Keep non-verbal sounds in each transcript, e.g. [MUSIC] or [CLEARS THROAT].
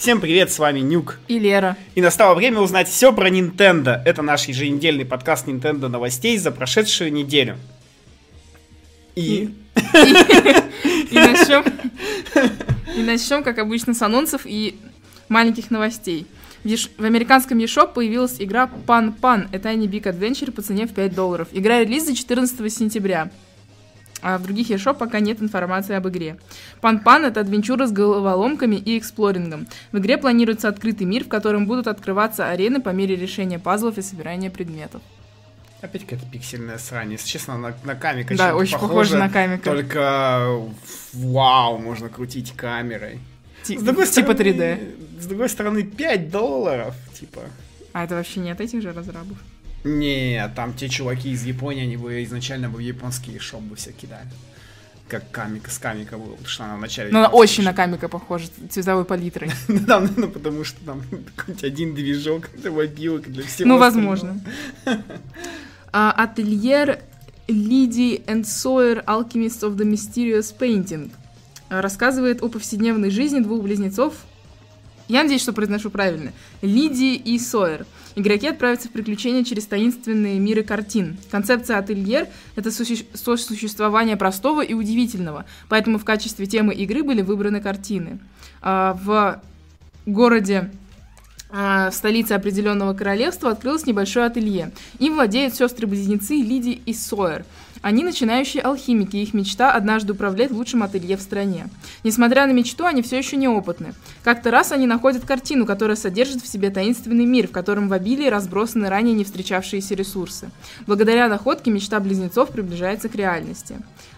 Всем привет, с вами Нюк. И Лера. И настало время узнать все про Nintendo. Это наш еженедельный подкаст Nintendo новостей за прошедшую неделю. И... И начнем, [LAUGHS] и начнем, как обычно, с анонсов и маленьких новостей. В, еш... в американском eShop появилась игра Pan Pan. Это не Big Adventure по цене в 5 долларов. Игра релиза 14 сентября. А в других eShop пока нет информации об игре. Пан-Пан — это адвенчура с головоломками и эксплорингом. В игре планируется открытый мир, в котором будут открываться арены по мере решения пазлов и собирания предметов. Опять какая-то пиксельная срань. Если честно, на, на камика Да, очень похоже, похоже на камика. Только вау, можно крутить камерой. Ти- с другой типа стороны, 3D. С другой стороны, 5 долларов, типа. А это вообще не от этих же разрабов? Не, там те чуваки из Японии, они бы изначально бы в японские шоп бы все кидали. Как камика с камика был, потому что она вначале... Ну, она очень на камика похожа, цветовой палитрой. [LAUGHS] Да, ну, потому что там какой-нибудь один движок, [LAUGHS] это мобилок для всего Ну, возможно. А, ательер Лиди and Sawyer Alchemist of the Mysterious Painting рассказывает о повседневной жизни двух близнецов. Я надеюсь, что произношу правильно. Лиди и Сойер – Игроки отправятся в приключения через таинственные миры картин. Концепция ательер — это сосуществование простого и удивительного, поэтому в качестве темы игры были выбраны картины. А, в городе а, в столице определенного королевства открылось небольшое ателье. Им владеют сестры-близнецы Лиди и Сойер — они начинающие алхимики, их мечта однажды управлять лучшим ателье в стране. Несмотря на мечту, они все еще неопытны. Как-то раз они находят картину, которая содержит в себе таинственный мир, в котором в обилии разбросаны ранее не встречавшиеся ресурсы. Благодаря находке мечта близнецов приближается к реальности.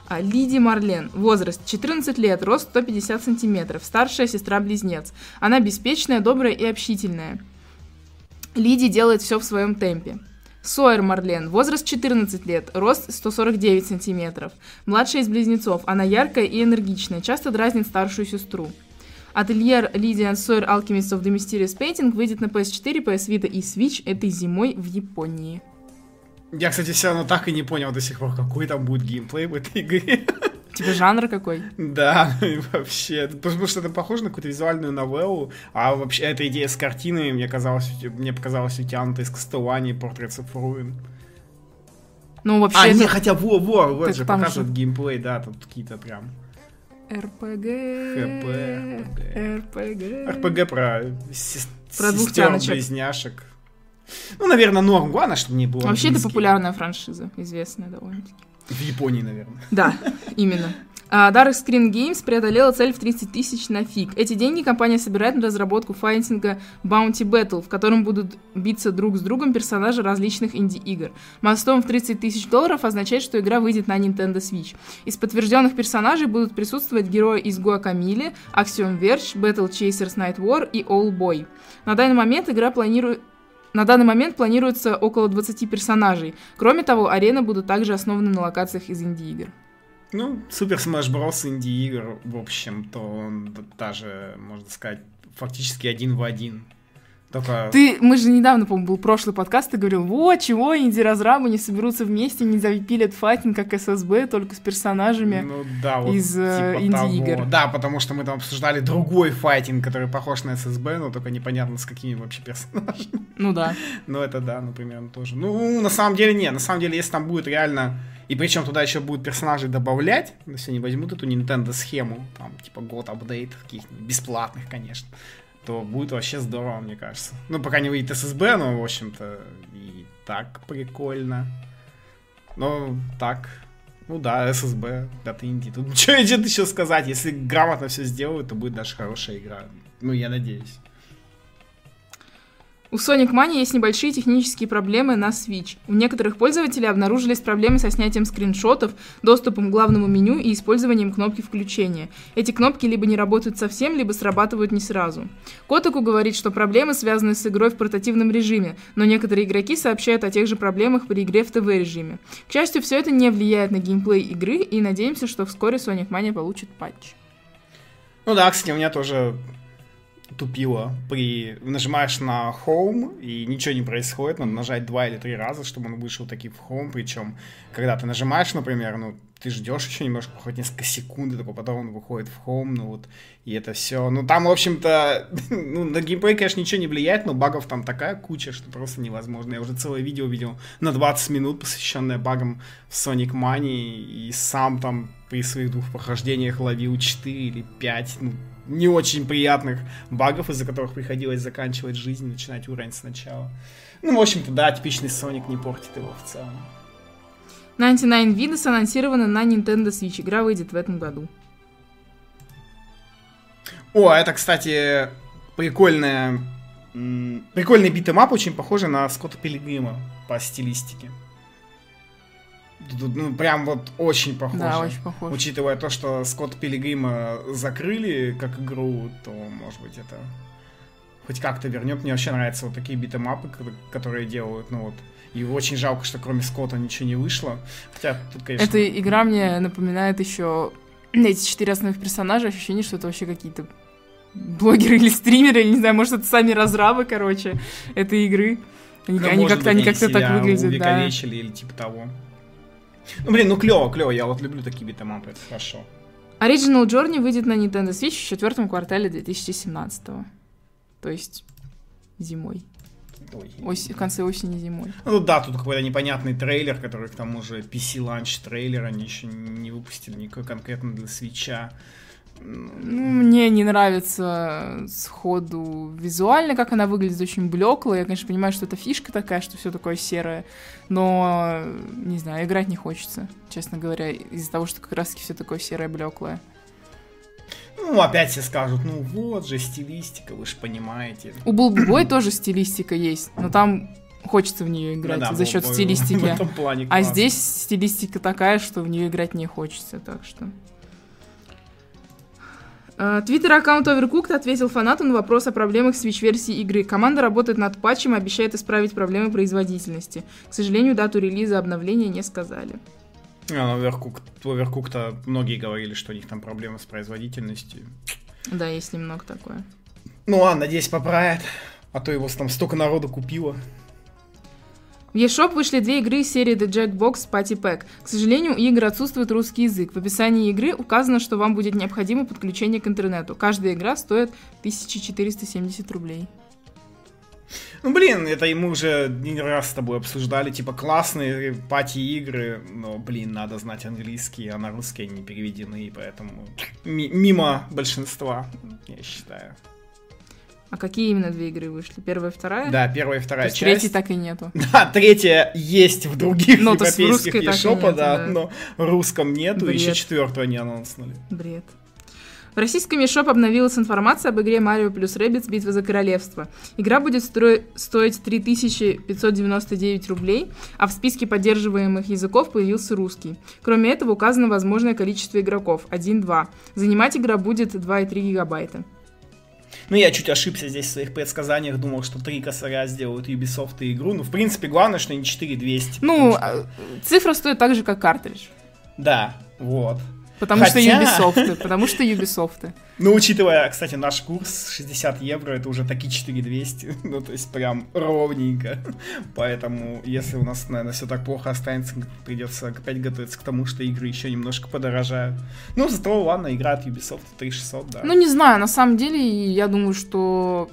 А, Лиди Марлен. Возраст 14 лет, рост 150 сантиметров, старшая сестра-близнец. Она беспечная, добрая и общительная. Лиди делает все в своем темпе. Сойер Марлен, возраст 14 лет, рост 149 сантиметров. Младшая из близнецов, она яркая и энергичная, часто дразнит старшую сестру. Ательер Lydian Sawyer Alchemist of the Mysterious Painting выйдет на PS4, PS Vita и Switch этой зимой в Японии. Я, кстати, все равно так и не понял до сих пор, какой там будет геймплей в этой игре. [LAUGHS] Типа жанр какой? Да, [LAUGHS] вообще. Потому что это похоже на какую-то визуальную новеллу, а вообще эта идея с картинами мне казалось, мне показалось утянута из Portraits of Ruin. Ну, вообще... А, это... не, хотя во, во, вот так же показывают же... геймплей, да, тут какие-то прям... РПГ... ХП... РПГ... РПГ про, про сестер-близняшек. Ну, наверное, норм. Главное, чтобы не было Вообще, это популярная франшиза, известная довольно-таки. В Японии, наверное. Да, именно. Uh, Dark Screen Games преодолела цель в 30 тысяч на фиг. Эти деньги компания собирает на разработку файтинга Bounty Battle, в котором будут биться друг с другом персонажи различных инди-игр. Мостом в 30 тысяч долларов означает, что игра выйдет на Nintendo Switch. Из подтвержденных персонажей будут присутствовать герои из Guacamole, Axiom Verge, Battle Chasers Night War и All Boy. На данный момент игра планирует на данный момент планируется около 20 персонажей. Кроме того, арены будут также основаны на локациях из инди-игр. Ну, Супер Smash Bros. инди-игр, в общем-то, он даже, можно сказать, фактически один в один только... Ты, мы же недавно, по-моему, был прошлый подкаст, ты говорил, вот, чего инди-разрабы не соберутся вместе, не запилят файтинг, как ССБ, только с персонажами ну, да, вот, из э, типа инди-игр. Да, потому что мы там обсуждали другой файтинг, который похож на ССБ, но только непонятно с какими вообще персонажами. Ну да. Ну это да, например, тоже. Ну, на самом деле, не, на самом деле, если там будет реально... И причем туда еще будут персонажи добавлять, если они возьмут эту Nintendo схему, там, типа, год апдейт каких-нибудь, бесплатных, конечно то будет вообще здорово, мне кажется. Ну, пока не выйдет SSB, но, в общем-то, и так прикольно. Ну, так, ну да, SSB, дата инди. Тут [LAUGHS] что еще сказать? Если грамотно все сделают, то будет даже хорошая игра. Ну, я надеюсь. У Sonic Mania есть небольшие технические проблемы на Switch. У некоторых пользователей обнаружились проблемы со снятием скриншотов, доступом к главному меню и использованием кнопки включения. Эти кнопки либо не работают совсем, либо срабатывают не сразу. Котаку говорит, что проблемы связаны с игрой в портативном режиме, но некоторые игроки сообщают о тех же проблемах при игре в ТВ-режиме. К счастью, все это не влияет на геймплей игры, и надеемся, что вскоре Sonic Mania получит патч. Ну да, кстати, у меня тоже тупило. При... Нажимаешь на Home, и ничего не происходит, надо нажать два или три раза, чтобы он вышел таки в Home, причем, когда ты нажимаешь, например, ну, ты ждешь еще немножко, хоть несколько секунд, и только потом он выходит в Home, ну вот, и это все. Ну, там, в общем-то, [LAUGHS] ну, на геймплей, конечно, ничего не влияет, но багов там такая куча, что просто невозможно. Я уже целое видео видел на 20 минут, посвященное багам в Sonic Money, и сам там при своих двух прохождениях ловил 4 или 5, ну, не очень приятных багов, из-за которых приходилось заканчивать жизнь, начинать уровень сначала. Ну, в общем-то, да, типичный Sonic не портит его в целом. 99 Vidas анонсирована на Nintendo Switch. Игра выйдет в этом году. О, это, кстати, прикольная... Прикольный beat 'em up, очень похожий на Скотта Пилигрима по стилистике. Ну, прям вот очень похоже. Да, очень похоже. Учитывая то, что Скотт Пилигрима закрыли как игру, то, может быть, это хоть как-то вернет. Мне вообще нравятся вот такие битэмапы, которые делают, ну вот. И очень жалко, что кроме Скотта ничего не вышло. Хотя тут, конечно... Эта игра мне напоминает еще эти четыре основных персонажа. Ощущение, что это вообще какие-то блогеры или стримеры, или не знаю, может, это сами разрабы, короче, этой игры. Они, ну, они как-то они как-то так выглядят, да. или типа того. Ну, блин, ну клево, клево, я вот люблю такие битэмапы, это хорошо. Original Journey выйдет на Nintendo Switch в четвертом квартале 2017 То есть зимой. Ось, в конце осени зимой. Ну да, тут какой-то непонятный трейлер, который к тому же PC ланч трейлер, они еще не выпустили никакой конкретно для свеча. Ну, мне не нравится сходу визуально, как она выглядит, очень блекло. Я, конечно, понимаю, что это фишка такая, что все такое серое, но, не знаю, играть не хочется, честно говоря, из-за того, что как раз-таки все такое серое, блеклое. Ну, опять все скажут, ну вот же стилистика, вы же понимаете. У Булбой тоже стилистика есть, но там хочется в нее играть ну, да, за счет стилистики. а здесь стилистика такая, что в нее играть не хочется, так что. А, твиттер-аккаунт Overcooked ответил фанатам на вопрос о проблемах Switch-версии игры. Команда работает над патчем и обещает исправить проблемы производительности. К сожалению, дату релиза обновления не сказали. А, Overcooked, Overcooked многие говорили, что у них там проблемы с производительностью. Да, есть немного такое. Ну ладно, надеюсь, поправят. А то его там столько народу купило. В eShop вышли две игры из серии The Jackbox Party Pack. К сожалению, у игр отсутствует русский язык. В описании игры указано, что вам будет необходимо подключение к интернету. Каждая игра стоит 1470 рублей. Ну, блин, это мы уже не раз с тобой обсуждали, типа, классные пати-игры, но, блин, надо знать английский, а на русский они переведены, поэтому мимо большинства, я считаю. А какие именно две игры вышли? Первая и вторая? Да, первая и вторая То часть. Третьей так и нету. [LAUGHS] Да, третья есть в других ну, европейских eShop, да, да, но в русском нету, Бред. еще четвертую они анонснули. Бред. В российском eShop обновилась информация об игре Mario плюс Rabbids Битва за королевство. Игра будет стро- стоить 3599 рублей, а в списке поддерживаемых языков появился русский. Кроме этого указано возможное количество игроков – 1-2. Занимать игра будет 2,3 гигабайта. Ну, я чуть ошибся здесь в своих предсказаниях, думал, что три косаря сделают Ubisoft и игру. Ну, в принципе, главное, что не 4200. Ну, что... А, цифра стоит так же, как картридж. Да, вот. Потому Хотя... что Ubisoft, потому что Ubisoft. Ну, учитывая, кстати, наш курс 60 евро, это уже такие 4200, [LAUGHS] ну, то есть прям ровненько. Поэтому, если у нас, наверное, все так плохо останется, придется опять готовиться к тому, что игры еще немножко подорожают. Ну, зато, ладно, игра от Ubisoft 3600, да. Ну, не знаю, на самом деле, я думаю, что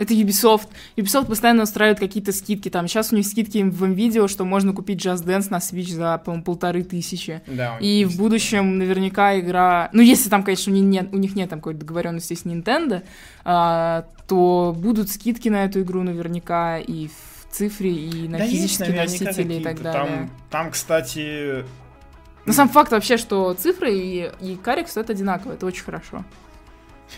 это Ubisoft. Ubisoft постоянно устраивает какие-то скидки. Там сейчас у них скидки в видео, что можно купить Just Dance на Switch за, по-моему, полторы тысячи. Да, И в будущем наверняка игра... Ну, если там, конечно, у них нет, у них нет там какой-то договоренности с Nintendo, а, то будут скидки на эту игру наверняка и в цифре, и на да физические носители и так далее. Там, там кстати... Но сам факт вообще, что цифры и, и карик стоят одинаково, это очень хорошо.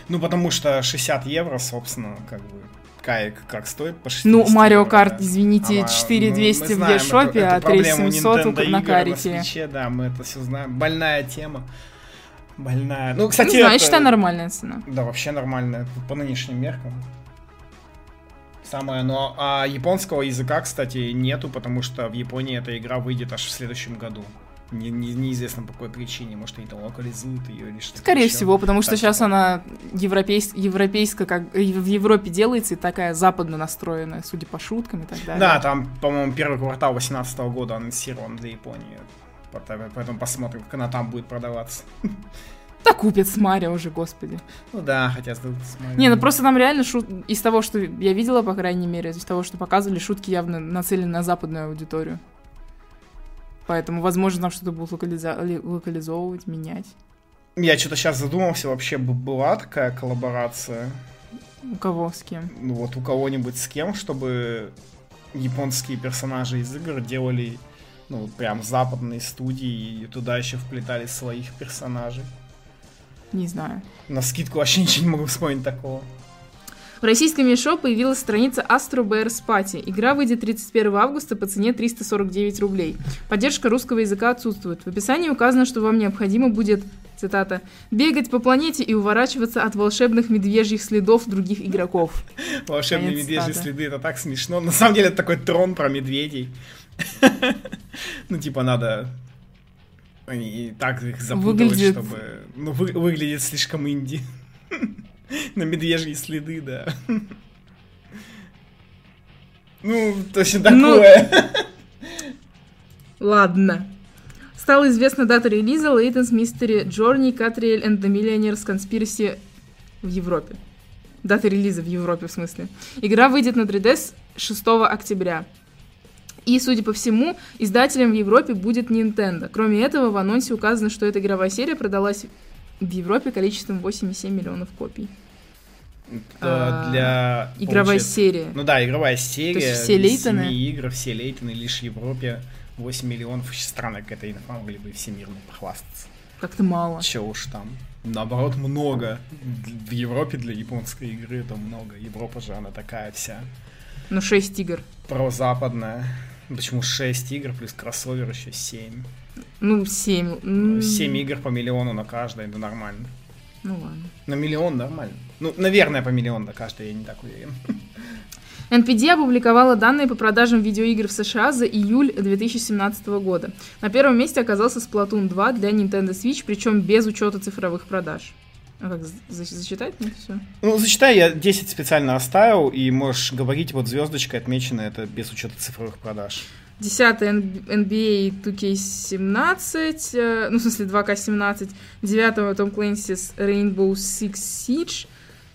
Ну, потому что 60 евро, собственно, как бы кайк как стоит по 60 Ну, Марио Карт, извините, 4200 ну, в eShop, а 3700 на карике. На свече, да, мы это все знаем. Больная тема. Больная. Ну, кстати, не знаю, это... считаю, нормальная цена. Да, вообще нормальная, по нынешним меркам. Самое, но а японского языка, кстати, нету, потому что в Японии эта игра выйдет аж в следующем году. Не, не- неизвестно по какой причине, может они там локализуют ее или что-то Скорее еще. всего, потому что Так сейчас она европейс... европейская, как э, в Европе делается и такая западно настроенная, судя по шуткам и так далее. Да, там, по-моему, первый квартал 2018 года анонсирован для Японии. Поэтому, посмотрим, как она там будет продаваться. Да купят с Марио уже, господи. Ну да, хотя смотрим. Не, ну просто нам реально шут... из того, что я видела, по крайней мере, из того, что показывали, шутки явно нацелены на западную аудиторию. Поэтому, возможно, нам что-то будут локализа- ли- локализовывать, менять. Я что-то сейчас задумался, вообще бы была такая коллаборация, У кого, с кем? ну вот у кого-нибудь с кем, чтобы японские персонажи из игр делали, ну, вот прям западные студии и туда еще вплетали своих персонажей. Не знаю. На скидку вообще [LAUGHS] ничего не могу вспомнить такого. В российском Мишо появилась страница Astro Bears Party. Игра выйдет 31 августа по цене 349 рублей. Поддержка русского языка отсутствует. В описании указано, что вам необходимо будет, цитата, «бегать по планете и уворачиваться от волшебных медвежьих следов других игроков». [LAUGHS] Волшебные Конец медвежьи цитаты. следы, это так смешно. На самом деле это такой трон про медведей. [LAUGHS] Ну, типа, надо и так их запутывать, Выглядит- чтобы... Ну, вы- выглядит слишком инди. [LAUGHS] [LAUGHS] На медвежьи следы, да. Ну, точно Ну, такое. [LAUGHS] Ладно. Стала известна дата релиза Latest Mystery Journey Catriel and the Millionaire's Conspiracy в Европе. Дата релиза в Европе, в смысле. Игра выйдет на 3DS 6 октября. И, судя по всему, издателем в Европе будет Nintendo. Кроме этого, в анонсе указано, что эта игровая серия продалась в Европе количеством 8,7 миллионов копий. Это А, Для... Игровая получается, серия. Ну да, игровая серия. То есть все Лейтоны? игр, все Лейтоны, лишь в Европе 8 миллионов. Очень странно, какая-то инфа, могли бы всемирно похвастаться. Как-то мало. Че уж там. Наоборот, много. В Европе для японской игры это много. Европа же, она такая вся Ну, 6 игр. прозападная. Почему 6 игр плюс кроссовер еще 7? Ну, 7. 7 игр по миллиону на каждой, это нормально. Ну, ладно. На миллион нормально. Ну, наверное, по миллиону на каждой, я не так уверен. NPD опубликовала данные по продажам видеоигр в США за июль 2017 года. На первом месте оказался Splatoon 2 для Nintendo Switch, причем без учета цифровых продаж. А как, за- зачитать мне все? Ну, зачитай, я 10 специально оставил, и можешь говорить, вот звездочкой отмечено это без учета цифровых продаж. 10 NBA 2K17, э, ну, в смысле 2K17, 9 Tom Clancy's Rainbow Six Siege,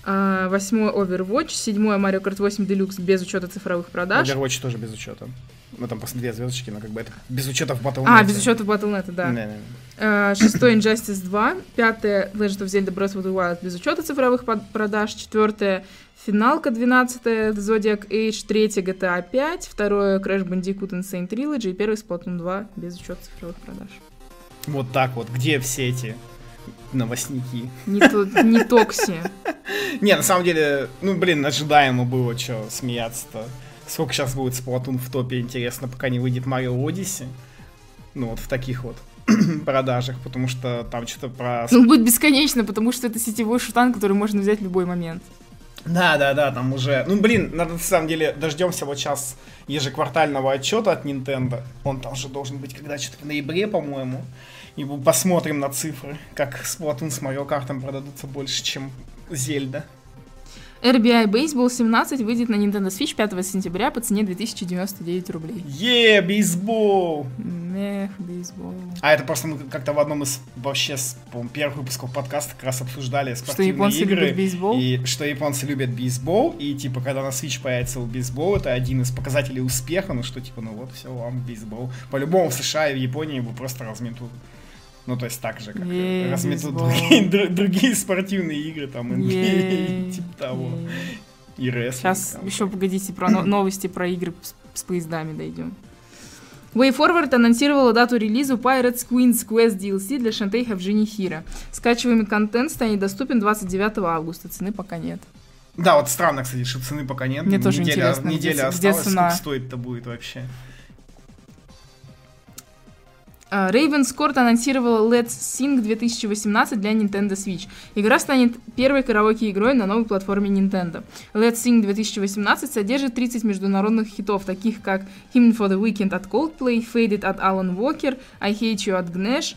8 Overwatch, 7 Mario Kart 8 Deluxe без учета цифровых продаж. Overwatch тоже без учета. Ну, там просто две звездочки, но как бы это без учета в Battle.net. А, без учета Battle.net, да. Э, Шестой Injustice 2. Пятое Legend of Zelda Breath of the Wild без учета цифровых продаж. Четвертое Финалка 12 Zodiac Age. Третье GTA 5. Второе Crash Bandicoot Insane Trilogy. И первый Splatoon 2 без учета цифровых продаж. Вот так вот. Где все эти новостники? Не, то, не Токси. Не, на самом деле, ну, блин, ожидаемо было, что смеяться-то. Сколько сейчас будет Splatoon в топе, интересно, пока не выйдет Mario Odyssey. Ну, вот в таких вот [CLEARS THROAT] продажах, потому что там что-то про... Он будет бесконечно, потому что это сетевой шутан, который можно взять в любой момент. Да, да, да, там уже... Ну, блин, надо на самом деле дождемся вот сейчас ежеквартального отчета от Nintendo. Он там же должен быть когда что-то в ноябре, по-моему. И посмотрим на цифры, как Splatoon с Mario Kart продадутся больше, чем Зельда. RBI Baseball 17 выйдет на Nintendo Switch 5 сентября по цене 2099 рублей. Е, бейсбол! Эх, бейсбол. А это просто мы как-то в одном из вообще первых выпусков подкаста как раз обсуждали Что спортивные японцы игры. любят бейсбол? И что японцы любят бейсбол, и типа, когда на Switch появится бейсбол, это один из показателей успеха, ну что типа, ну вот, все, вам бейсбол. По-любому в США и в Японии его просто разметут. Ну, то есть так же, как Е, разметут бейсбол. другие, [LAUGHS] дру- другие спортивные игры, там, NBA Ей, и типа того. ей. И рестлинг. Сейчас там. еще погодите, про но- [CLEARS THROAT] новости про игры с, с поездами дойдем. WayForward анонсировала дату релиза Pirates Queen's Quest DLC для Shantae Havjini Hira. Скачиваемый контент станет доступен 29 августа, цены пока нет. Да, вот странно, кстати, что цены пока нет. Мне тоже неделя, интересно, неделя где- где осталась, цена? сколько стоит-то будет вообще. А, Ravenscourt анонсировала Let's Sing 2018 для Nintendo Switch. Игра станет первой караоке-игрой на новой платформе Nintendo. Let's Sing 2018 содержит 30 международных хитов, таких как Hymn for the Weekend от Coldplay, Faded от Alan Walker, I Hate You от Gnesh,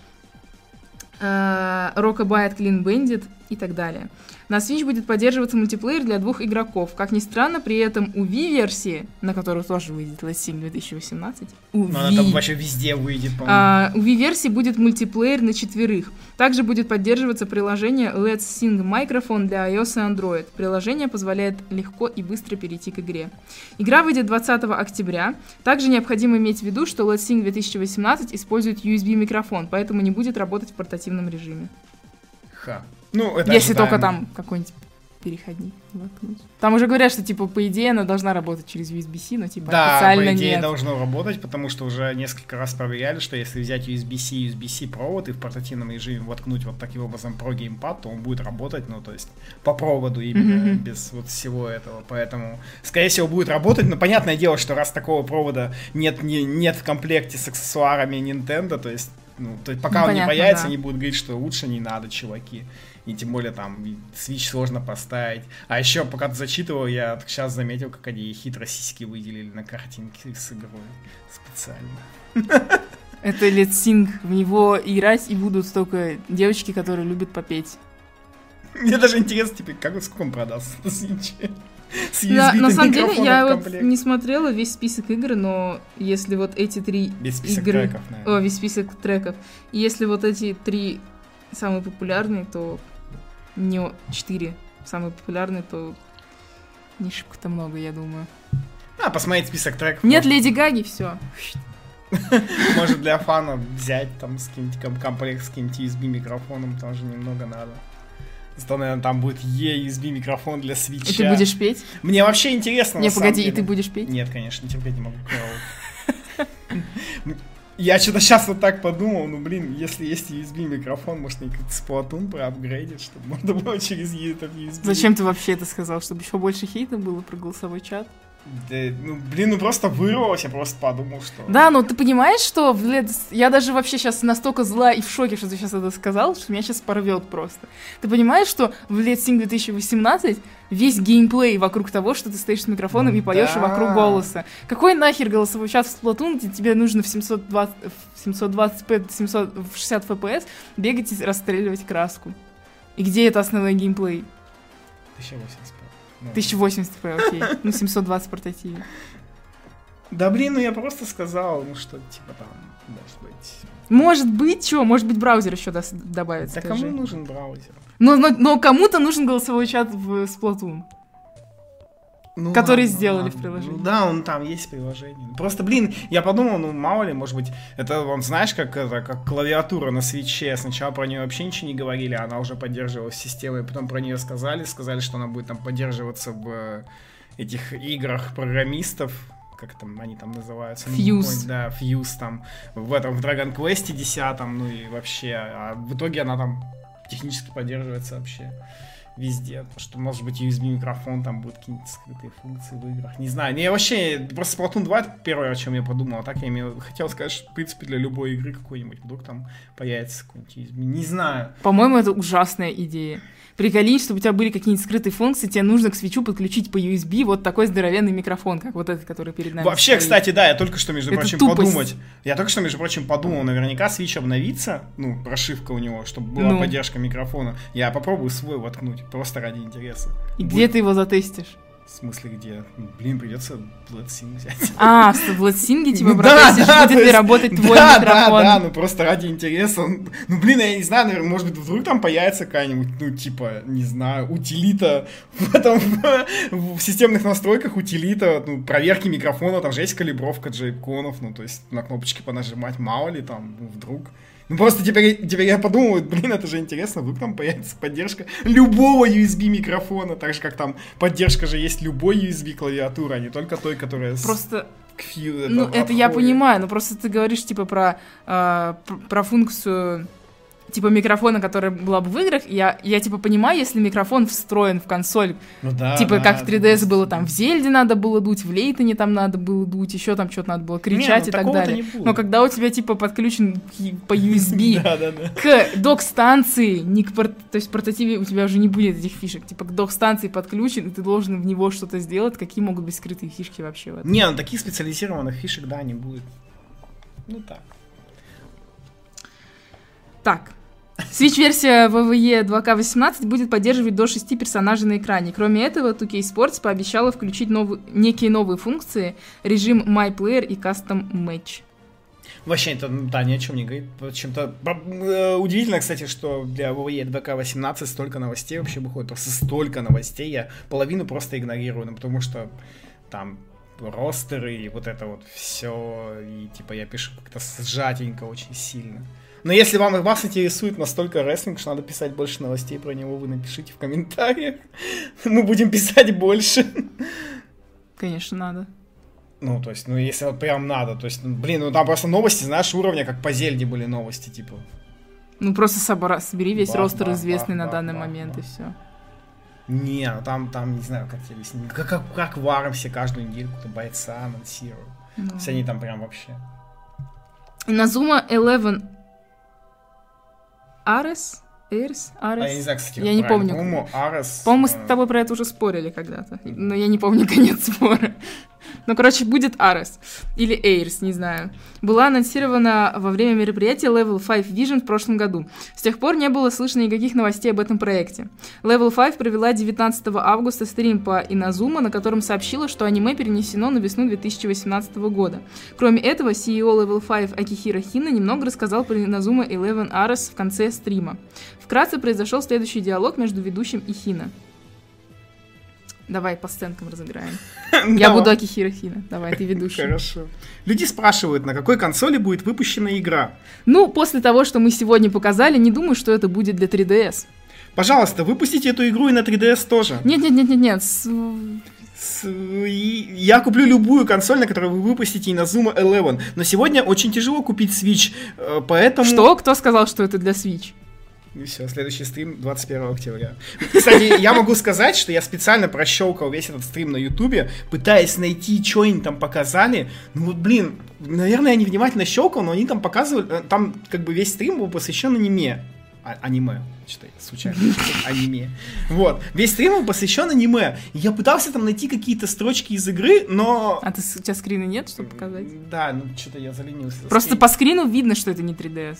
uh, Rockabye от Clean Bandit и так далее. На Switch будет поддерживаться мультиплеер для двух игроков. Как ни странно, при этом у Wii-версии, на которую тоже выйдет Let's Sing 2018, у Но Wii, она там вообще везде выйдет, по-моему. а, у Wii-версии будет мультиплеер на четверых. Также будет поддерживаться приложение Let's Sing Microphone для iOS и Android. Приложение позволяет легко и быстро перейти к игре. Игра выйдет 20 октября. Также необходимо иметь в виду, что Let's Sing 2018 использует USB-микрофон, поэтому не будет работать в портативном режиме. Ха. Ну, это Если ожидаемо. только там какой-нибудь переходник воткнуть. Там уже говорят, что, типа, по идее, она должна работать через USB-C, но, типа, Да, официально по идее нет. должно работать, потому что уже несколько раз проверяли, что если взять USB-C и USB-C провод и в портативном режиме воткнуть вот таким образом про геймпад, то он будет работать, ну, то есть по проводу именно, Мгм. без вот всего этого. Поэтому, скорее всего, будет работать. Но понятное дело, что раз такого провода нет, не, нет в комплекте с аксессуарами Nintendo, то есть, ну, то есть пока Ну, он не понятно, появится, да. они будут говорить, что лучше не надо, чуваки. И тем более там Switch сложно поставить. А еще, пока ты зачитывал, я сейчас заметил, как они хитро сиськи выделили на картинке с игрой. Специально. [LAUGHS] Это Sing. В него играть и будут только девочки, которые любят попеть. Мне даже интересно, теперь, как, сколько он продастся на Switch? С Да, на самом деле, я вот не смотрела весь список игр, но если вот эти три Весь список игры... треков, наверное. О, весь список треков. И если вот эти три самые популярные, то не четыре самые популярные, то не шибко-то много, я думаю. А, посмотреть список треков. Нет может, Леди Гаги, все. [LAUGHS] Может для фана взять там с каким-нибудь ком- комплект с каким-нибудь USB микрофоном, тоже немного надо. Зато, наверное, там будет USB микрофон для свитча. И ты будешь петь? Мне вообще интересно, Не, погоди, и ты будешь петь? Нет, конечно, терпеть не могу. [LAUGHS] Я что-то сейчас вот так подумал, ну блин, если есть USB микрофон, может они как-то Splatoon проапгрейдить, чтобы можно было через этот USB. Зачем ты вообще это сказал? Чтобы еще больше хейта было про голосовой чат? Да, ну блин, ну просто вырвалось, я просто подумал, что... Да, но ты понимаешь, что в Led- я даже вообще сейчас настолько зла и в шоке, что ты сейчас это сказал, что меня сейчас порвет просто. Ты понимаешь, что в Let's Sing 2018 весь геймплей вокруг того, что ты стоишь с микрофоном Ну и поешь да. вокруг голоса. Какой нахер голосовой чат в Splatoon, где тебе нужно в 720, в 720p, 700, в 60 FPS бегать и расстреливать краску? И где это основной геймплей? 1080p. Ну. 1080p, окей. Ну, 720 в портативе. Да блин, ну я просто сказал, ну что, типа там, может быть... Может быть, что? Может быть, браузер еще дос- добавит, Да скажи. кому нужен браузер? Но, но, но кому-то нужен голосовой чат в Splatoon. Ну, Который ладно, сделали ладно. в приложении. Ну да, он там есть приложение. Просто, блин, я подумал, ну мало ли, может быть, это, он знаешь, как это, как клавиатура на свече. Сначала про нее вообще ничего не говорили, а она уже поддерживалась системой, потом про нее сказали, сказали, что она будет там поддерживаться в э, этих играх программистов. Как там они там называются? Ну, Fuse. помню, Да, Fuse там. В этом, в Dragon Quest 10, ну и вообще. А в итоге она там технически поддерживается вообще везде. То, что, может быть, USB-микрофон, там будут какие-нибудь скрытые функции в играх. Не знаю. Не, вообще, просто Splatoon 2 это первое, о чем я подумал. А так я имел, хотел сказать, что, в принципе, для любой игры какой-нибудь, вдруг там появится какой-нибудь USB. Не знаю. По-моему, это ужасная идея. Приколись, чтобы у тебя были какие-нибудь скрытые функции, тебе нужно к свечу подключить по USB вот такой здоровенный микрофон, как вот этот, который перед нами Вообще, стоит. кстати, да, я только что, между Это прочим, тупость. подумать. Я только что, между прочим, подумал, наверняка Switch обновится, ну, прошивка у него, чтобы была Ну. поддержка микрофона. Я попробую свой воткнуть, просто ради интереса. И Будет- где ты его затестишь? В смысле, где? Ну, Блин, придется Blood Sing взять. [LAUGHS] А, в Латсинге типа Ну протестишь, да, будет ли работать твой микрофон. Да, да, ну просто ради интереса. Ну, блин, я не знаю, наверное, может быть, вдруг там появится какая-нибудь, ну, типа, не знаю, утилита [LAUGHS] в этом, в, системных настройках утилита, ну, проверки микрофона, там же есть калибровка джейконов, ну, то есть на кнопочки понажимать, мало ли там, ну, вдруг. Ну, просто теперь, теперь я подумал, блин, это же интересно, вдруг там появится поддержка любого USB микрофона, так же, как там поддержка же есть любой USB клавиатуры, а не только той, которая с- Просто к фью- Ну, это я понимаю, но просто ты говоришь, типа, про, пр- про функцию типа микрофона, которая была бы в играх, я, я типа понимаю, если микрофон встроен в консоль, Ну да. типа да, как в 3DS есть- было там в Зельде надо было дуть, в Лейтоне там надо было дуть, еще там что-то надо было кричать ну и так далее. не. Но когда у тебя типа подключен по [LAUGHS] USB к док-станции, не к то есть портативе у тебя уже не будет этих фишек, типа к док-станции подключен, и ты должен в него что-то сделать, какие могут быть скрытые фишки вообще в этом? Не, ну таких специализированных фишек, да, не будет. Ну так. Так. Switch-версия WWE 2K18 будет поддерживать до 6 персонажей на экране. Кроме этого, 2K Sports пообещала включить новые, некие новые функции, режим My Player и Custom Match. Вообще, это, да, ни о чем не говорит. Чем-то э, удивительно, кстати, что для WWE 2K18 столько новостей вообще выходит. Просто столько новостей. Я половину просто игнорирую, ну, потому что там ростеры и вот это вот все. И типа я пишу как-то сжатенько очень сильно. Но если вам, вас интересует настолько рестлинг, что надо писать больше новостей про него, вы напишите в комментариях. [LAUGHS] Мы будем писать больше. Конечно, надо. Ну, то есть, ну, если вот прям надо, то есть, ну, блин, ну там просто новости, знаешь, уровня, как по Зельде были новости, типа. Ну просто собора- собери весь Бах, ростер бах, известный бах, на бах, данный бах, момент и бах. все. Не, ну там, там, не знаю, как тебе объяснить. Как, как, как варом все каждую недельку то бойца анонсируют. То есть они там прям вообще. Назума 11 Арес? Эрс? А я не Арес? знаю, кстати, Я не помню. По-моему, Арес... По-моему, мы э, с тобой про это уже спорили когда-то. Но я не помню конец спора. Ну, короче, будет Арес. Или Эйрс, не знаю. Была анонсирована во время мероприятия Level 5 Vision в прошлом году. С тех пор не было слышно никаких новостей об этом проекте. Level 5 провела 19 августа стрим по Иназума, на котором сообщила, что аниме перенесено на весну 2018 года. Кроме этого, CEO Level 5 Акихира Хина немного рассказал про Иназума 11 Арес в конце стрима. Вкратце произошел следующий диалог между ведущим и Хина. Давай по сценкам разыграем. [LAUGHS] Я буду Акихира Хина. Давай, ты ведущий. Хорошо. Люди спрашивают, на какой консоли будет выпущена игра. Ну, после того, что мы сегодня показали, не думаю, что это будет для 3DS. Пожалуйста, выпустите эту игру и на 3DS тоже. Нет-нет-нет-нет-нет. С- и Я куплю любую консоль, на которой вы выпустите Inazuma 11. Но сегодня очень тяжело купить Switch, э, поэтому... Что? Кто сказал, что это для Switch? И все, следующий стрим 21 октября. Кстати, я могу сказать, что я специально прощелкал весь этот стрим на Ютубе, пытаясь найти, что они там показали. Ну вот, блин, наверное, я невнимательно щелкал, но они там показывали, э, там как бы весь стрим был посвящен аниме. А- аниме, я случайно, [LAUGHS] аниме. Вот, весь стрим был посвящен аниме. Я пытался там найти какие-то строчки из игры, но... А ты, у тебя скрина нет, чтобы показать? Да, ну что-то я заленился. Просто по скрину видно, что это не 3DS.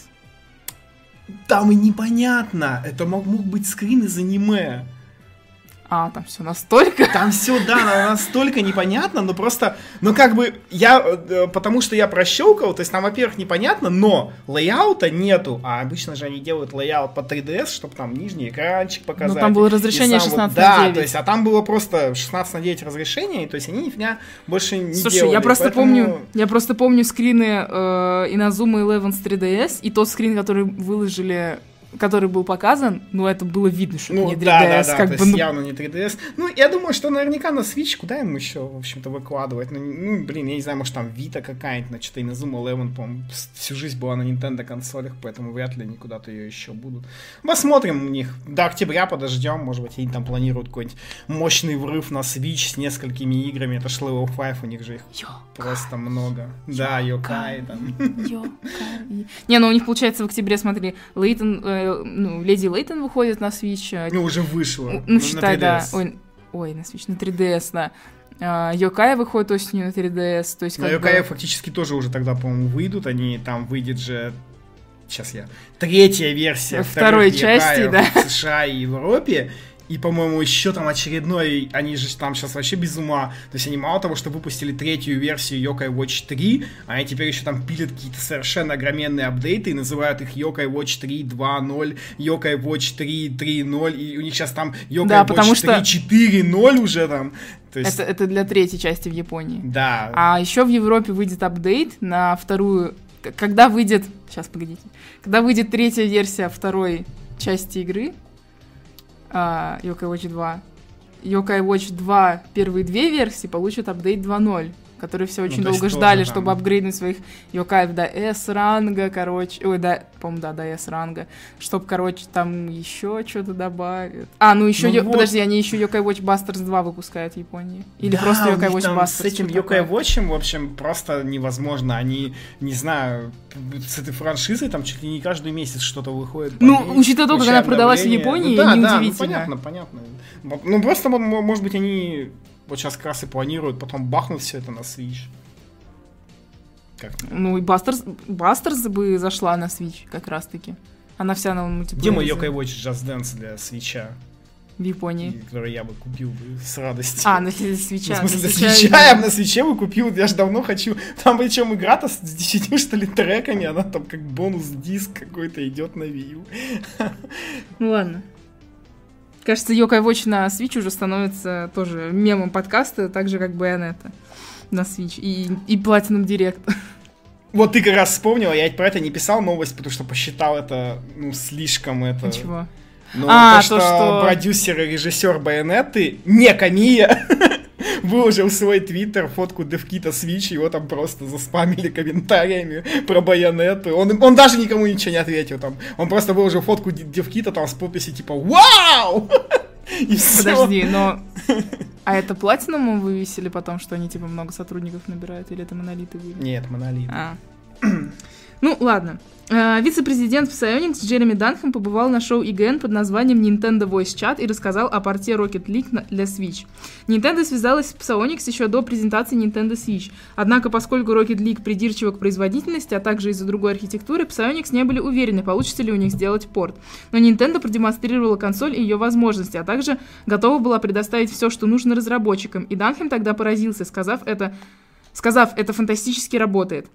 Там и непонятно. Это мог, мог быть скрин из аниме. А, там все настолько. Там все, да, на- настолько непонятно, но просто, ну как бы, я, э, потому что я прощелкал, то есть там, во-первых, непонятно, но layout а нету, а обычно же они делают layout по 3DS, чтобы там нижний экранчик показать. Ну, там было разрешение сам вот- 16 на Да, 9. то есть, а там было просто 16 на 9 разрешение, то есть они нифига больше не Слушай, делали. я просто поэтому- помню, я просто помню скрины э, Inazuma 11 с 3DS, и тот скрин, который выложили, который был показан, ну, это было видно, что Ну, это не 3DS, да, да, да, как то бы, есть ну, явно не 3DS. Ну, я думаю, что наверняка на Switch, куда им еще, в общем-то, выкладывать? Ну, ну, блин, я не знаю, может, там Vita какая-нибудь, на что-то и на Zoom 11, по-моему, всю жизнь была на Nintendo консолях, поэтому вряд ли они куда-то ее еще будут. Посмотрим у них. До октября подождем, может быть, они там планируют какой-нибудь мощный врыв на Switch с несколькими играми. Это ж Level 5, у них же их просто много. Да, Йокай там. Йокай. Не, ну у них получается в октябре, смотри, Лейтон, э, ну, Леди Лейтон выходит на Switch. Ну, уже вышло. ну, на считай, да. 3DS. Ой, ой, на Switch, на 3DS, да. А, Йокай выходит осенью на 3DS, то есть как Йокая бы... фактически тоже уже тогда, по-моему, выйдут. Они там выйдет же. Сейчас я. Третья версия Второй вторых части, Йокаев да. в США и Европе. И, по-моему, еще там очередной, они же там сейчас вообще без ума. То есть они мало того, что выпустили третью версию Yokai Watch 3, они теперь еще там пилят какие-то совершенно огроменные апдейты и называют их Yokai Watch 3 2.0, Yokai Watch 3 3.0, и у них сейчас там Yokai Да, Watch потому 3 что- 4.0 уже там. То есть, Это, это для третьей части в Японии. да. А еще в Европе выйдет апдейт на вторую... Когда выйдет... Сейчас, погодите. Когда выйдет третья версия второй части игры, а, Yokai Watch 2, Yokai Watch 2 первые две версии получат апдейт 2.0. которые все очень Ну, то есть долго тоже ждали, там- чтобы апгрейднуть своих Йокаев до S-ранга, короче. Ой, да, по-моему, да, до S-ранга. Чтоб, короче, там еще что-то добавят. А, ну еще, Ну Ё- вот. подожди, они еще Yokai Watch Busters 2 выпускают в Японии. Или Да, просто Yokai Watch Busters. С этим Yokai такое. Watch, в общем, просто невозможно. Они, не знаю, с этой франшизой там чуть ли не каждый месяц что-то выходит. Ну, учитывая то, как она продалась в. Японии, ну, да, да, ну, неудивительно. понятно, понятно. Ну, просто, мо- мо- может быть, они вот сейчас как раз и планируют потом бахнуть все это на Switch. Как Ну и Бастерс, Бастерс бы зашла на Switch как раз-таки. Она вся на Где мой мультиплеере Yokai Watch Just Dance для свеча, в Японии. который я бы купил бы с радостью. А, на свеча. Ну, в смысле, на свеча именно. я бы на свече бы купил, я же давно хочу. Там причем игра-то с 10, что ли, треками, она там как бонус-диск какой-то идет на Wii. Ну ладно. Кажется, Yokai Watch на Switch уже становится тоже мемом подкаста, так же, как Bayonetta на Switch и, и Platinum Direct. [LAUGHS] Вот ты как раз вспомнила, я про это не писал новость, потому что посчитал это, ну, слишком это... Чего? Ну, А, то, то, что, что- продюсер и режиссер Байонетты, не Камия, [LAUGHS] выложил в свой твиттер фотку девкита Switch, его там просто заспамили комментариями про Байонетту. Он, он даже никому ничего не ответил там. Он просто выложил фотку девкита там с подписью типа «Вау!» И. Подожди, но... А это Platinum вывесили потом, что они типа много сотрудников набирают, или это монолиты были? Нет, монолит. А. Ну, ладно. Э, Вице-президент Psyonix Джереми Данхэм побывал на шоу IGN под названием Nintendo Voice Chat и рассказал о порте Rocket League для Switch. Nintendo связалась с Psyonix еще до презентации Nintendo Switch. Однако, поскольку Rocket League придирчива к производительности, а также из-за другой архитектуры, Psyonix не были уверены, получится ли у них сделать порт. Но Nintendo продемонстрировала консоль и ее возможности, а также готова была предоставить все, что нужно разработчикам. И Данхэм тогда поразился, сказав это, сказав, это фантастически работает.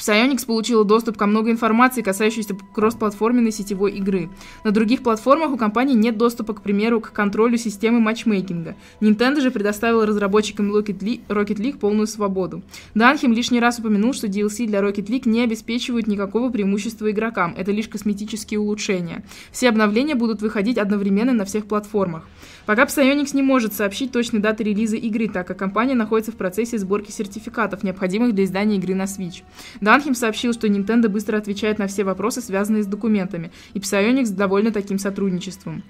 Psyonix получила доступ ко много информации, касающейся кроссплатформенной сетевой игры. На других платформах у компании нет доступа, к примеру, к контролю системы матчмейкинга. Nintendo же предоставила разработчикам Rocket League, Rocket League полную свободу. Данхем лишний раз упомянул, что DLC для Rocket League не обеспечивают никакого преимущества игрокам, это лишь косметические улучшения. Все обновления будут выходить одновременно на всех платформах. Пока Psyonix не может сообщить точной даты релиза игры, так как компания находится в процессе сборки сертификатов, необходимых для издания игры на Switch. Данхем сообщил, что Nintendo быстро отвечает на все вопросы, связанные с документами, и Psyonix довольна таким сотрудничеством.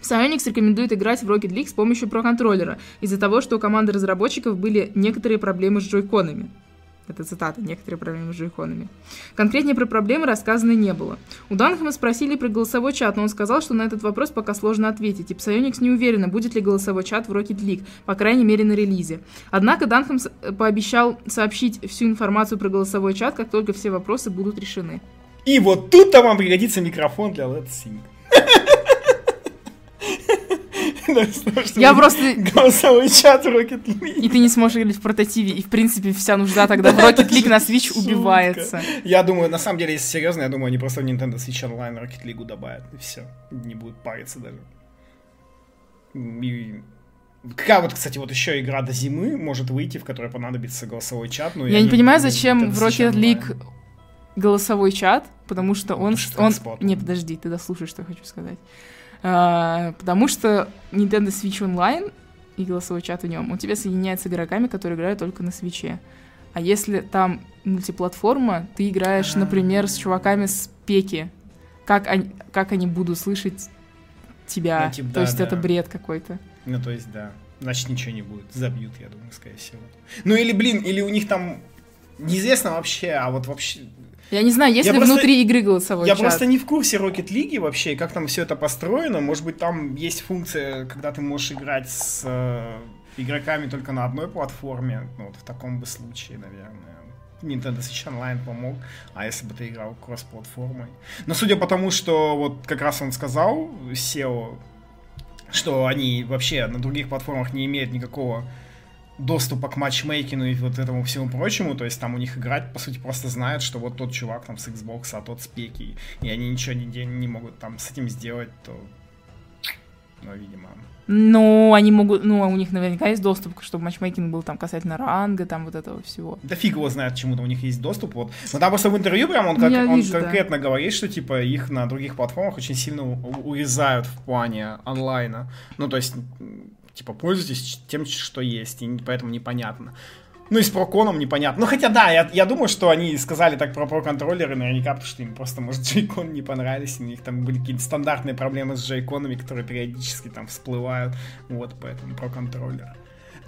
Psyonix рекомендует играть в Rocket League с помощью про-контроллера, из-за того, что у команды разработчиков были некоторые проблемы с джойконами. Это цитата, некоторые проблемы с джойконами. Конкретнее про проблемы рассказано не было. У Данхэма спросили про голосовой чат, но он сказал, что на этот вопрос пока сложно ответить, и Psyonix не уверена, будет ли голосовой чат в Rocket League, по крайней мере на релизе. Однако Данхэм с- пообещал сообщить всю информацию про голосовой чат, как только все вопросы будут решены. И вот тут-то вам пригодится микрофон для Let's Sync. Я просто... Голосовой чат в Rocket League. И ты не сможешь играть в портативе, и в принципе вся нужда тогда в Rocket League на Switch убивается. Я думаю, на самом деле, если серьезно, я думаю, они просто в Nintendo Switch Online Rocket League добавят, и все. Не будут париться даже. И Какая вот, кстати, вот еще игра до зимы может выйти, в которой понадобится голосовой чат. но Я не они- понимаю, ну, зачем в Rocket. League голосовой чат, потому что он... Потому что он... Не, подожди, ты дослушай, что я хочу сказать. А, потому что Nintendo Switch Online и голосовой чат в нем у тебя соединяется с игроками, которые играют только на свече. А если там мультиплатформа, ты играешь, например, с чуваками с пеки. Как они, как они будут слышать тебя? Ну, типа, То да, есть да. это бред какой-то. Ну, то есть, да. Значит, ничего не будет. Забьют, я думаю, скорее всего. Ну, или, блин, или у них там... Неизвестно вообще, а вот вообще... Я не знаю, есть Я ли просто- внутри игры голосовой Я чат? просто не в курсе Rocket League вообще, и как там все это построено. Может быть, там есть функция, когда ты можешь играть с э, игроками только на одной платформе. Ну, вот в таком бы случае, наверное. Nintendo Switch Online помог, а если бы ты играл кросс-платформой. Но судя по тому, что вот как раз он сказал, SEO, что они вообще на других платформах не имеют никакого доступа к матчмейкину и вот этому всему прочему, то есть там у них играть, по сути, просто знают, что вот тот чувак там с Xbox, а тот с пеки, и они ничего не, не могут там с этим сделать, то, ну, видимо, Ну, они могут, ну, у них наверняка есть доступ, чтобы матчмейкинг был там касательно ранга, там вот этого всего. да фиг его знает, чему-то у них есть доступ, вот. Но там просто в интервью прям он, как, Я он вижу, да. конкретно говорит, что, типа, их на других платформах очень сильно урезают в плане онлайна. Ну, то есть, типа, пользуйтесь тем, что есть, и поэтому непонятно. Ну и с проконом непонятно. Ну хотя да, я, я думаю, что они сказали так про про-контроллеры наверняка, потому что им просто, может, джейкон не понравились, у них там были какие-то стандартные проблемы с джейконами, которые периодически там всплывают. Вот, поэтому про-контроллер.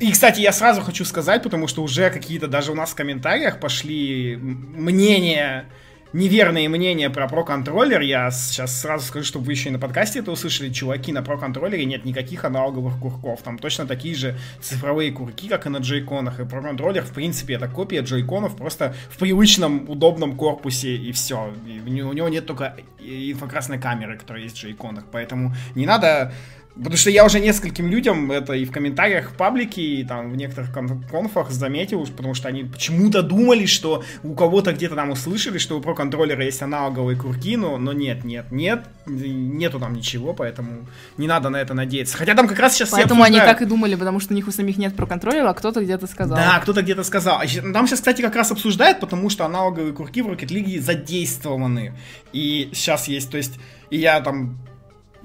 И, кстати, я сразу хочу сказать, потому что уже какие-то даже у нас в комментариях пошли мнения неверные мнения про Pro-контроллер. Я сейчас сразу скажу, чтобы вы еще и на подкасте это услышали. Чуваки, на Pro-контроллере нет никаких аналоговых курков. Там точно такие же цифровые курки, как и на джейконах. И Pro-контроллер, в принципе, это копия джейконов просто в привычном, удобном корпусе и все. И у него нет только инфракрасной камеры, которая есть в джейконах. Поэтому не надо Потому что я уже нескольким людям это и в комментариях в паблике, и там в некоторых конфах заметил, потому что они почему-то думали, что у кого-то где-то там услышали, что у про контроллера есть аналоговые курки, но, но нет, нет, нет, нету там ничего, поэтому не надо на это надеяться. Хотя там как раз сейчас Поэтому они так и думали, потому что у них у самих нет про контроллера, а кто-то где-то сказал. Да, кто-то где-то сказал. А там сейчас, кстати, как раз обсуждают, потому что аналоговые курки в Rocket League задействованы. И сейчас есть, то есть, и я там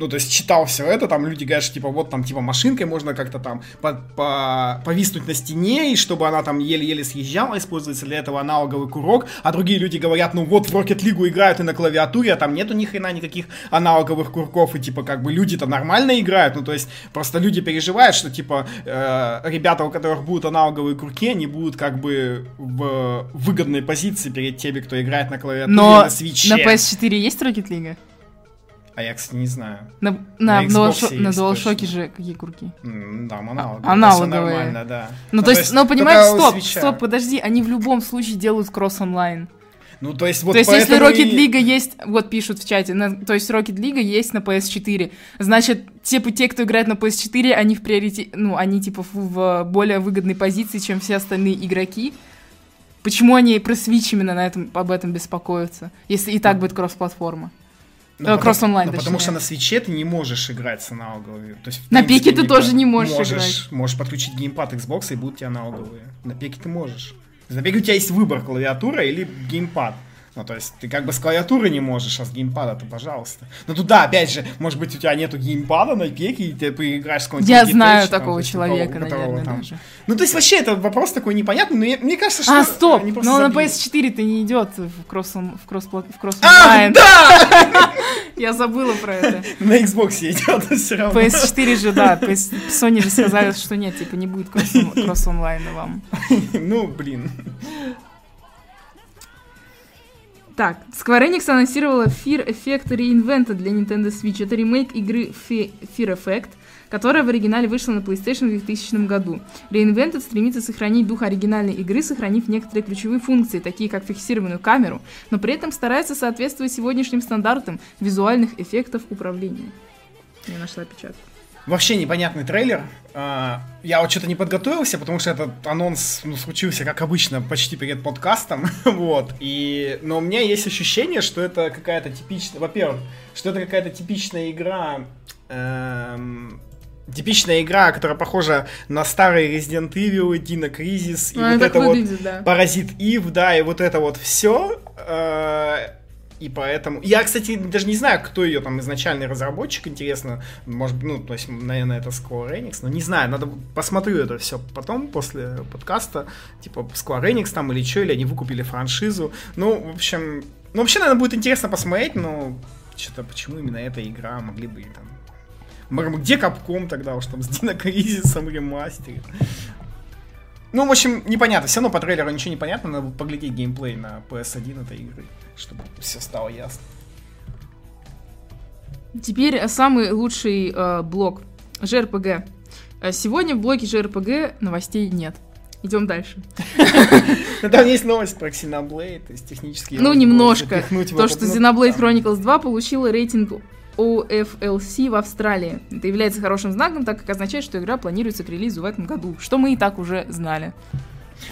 ну, то есть читал все это, там люди говорят, что типа вот там типа машинкой можно как-то там по по повиснуть на стене, и чтобы она там еле-еле съезжала, используется для этого аналоговый курок, а другие люди говорят, ну вот в Rocket League играют и на клавиатуре, а там нету ни хрена никаких аналоговых курков, и типа как бы люди-то нормально играют, ну то есть просто люди переживают, что типа э, ребята, у которых будут аналоговые курки, они будут как бы в выгодной позиции перед теми, кто играет на клавиатуре Но на свече. на PS4 есть Rocket League? А я, кстати, не знаю. На, на, на, DualShock, на DualShock же какие курки? Да, аналоговые. Аналоговые. нормально, да. Ну, ну то, есть, ну, понимаешь, стоп, стоп, подожди, они в любом случае делают кросс-онлайн. Ну, то есть, вот То есть, если Rocket и... League есть, вот пишут в чате, на, то есть Rocket League есть на PS4, значит, те, те, кто играет на PS4, они в приоритете, ну, они, типа, в, в более выгодной позиции, чем все остальные игроки. Почему они про Switch именно на этом, об этом беспокоятся, если и так будет кросс-платформа? Ну, Кросс э, онлайн. Ну, потому что на свече ты не можешь играть с аналоговыми. То есть, на пике ты тоже не можешь, можешь играть. Можешь подключить геймпад Xbox и будут у тебя аналоговые. На пике ты можешь. На пике у тебя есть выбор клавиатура или геймпад. Ну, то есть, ты как бы с клавиатуры не можешь, а с геймпада-то, пожалуйста. Ну, туда, опять же, может быть, у тебя нету геймпада на пеке, и ты поиграешь с какой-нибудь Я знаю такого там, человека, которого, наверное, там... даже. Ну, то есть, вообще, это вопрос такой непонятный, но я, мне кажется, что... А, стоп! Но на PS4-то не идет в кросс в кросс в кросс а, да! [LAUGHS] Я забыла про это. [LAUGHS] На Xbox идет все равно. PS4 же, да, Sony же сказали, что нет, типа, не будет кросс онлайна вам. [LAUGHS] Ну, блин. Так, Square Enix анонсировала Fear Effect Reinvented для Nintendo Switch. Это ремейк игры Fear Effect, которая в оригинале вышла на PlayStation в 2000 году. Reinvented стремится сохранить дух оригинальной игры, сохранив некоторые ключевые функции, такие как фиксированную камеру, но при этом старается соответствовать сегодняшним стандартам визуальных эффектов управления. Я нашла печатку. Вообще непонятный трейлер. А, я вот что-то не подготовился, потому что этот анонс ну, случился, как обычно, почти перед подкастом. [LAUGHS] вот. И... Но у меня есть ощущение, что это какая-то типичная... Во-первых, что это какая-то типичная игра... Эм... Типичная игра, которая похожа на старый Resident Evil, Dino Crisis, и ну, вот это вот да. Parasite Eve, да, и вот это вот все. Э и поэтому... Я, кстати, даже не знаю, кто ее там изначальный разработчик, интересно. Может, ну, то есть, наверное, это Square Enix, но не знаю, надо посмотрю это все потом, после подкаста. Типа, Square Enix там или что, или они выкупили франшизу. Ну, в общем... Ну, вообще, наверное, будет интересно посмотреть, но что-то почему именно эта игра могли бы там... Где Капком тогда уж там с [LAUGHS] Дина Кризисом ремастерит? Ну, в общем, непонятно. Все равно по трейлеру ничего не понятно. Надо поглядеть геймплей на PS1 этой игры, чтобы все стало ясно. Теперь самый лучший э, блок. JRPG. Э, сегодня в блоке JRPG новостей нет. Идем дальше. Ну, там есть новость про Xenoblade, то есть технически... Ну, немножко. То, что Xenoblade Chronicles 2 получила рейтинг OFLC в Австралии. Это является хорошим знаком, так как означает, что игра планируется к релизу в этом году, что мы и так уже знали.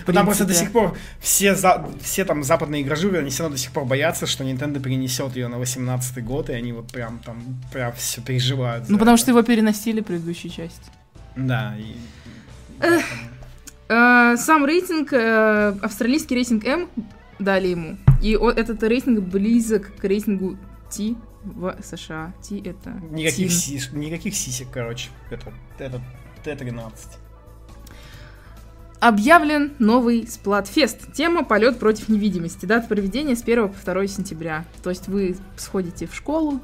Потому просто до сих пор все, за, все там западные игражуры, они все равно до сих пор боятся, что Nintendo перенесет ее на 18 год, и они вот прям там прям все переживают. Ну, потому это. что его переносили предыдущую часть. Да. И... Э, сам рейтинг, э, австралийский рейтинг М дали ему. И этот рейтинг близок к рейтингу T в США. Ти это... Никаких, сис, никаких сисек, короче. Это, это Т-13. Объявлен новый Сплатфест. Тема «Полет против невидимости». Дата проведения с 1 по 2 сентября. То есть вы сходите в школу,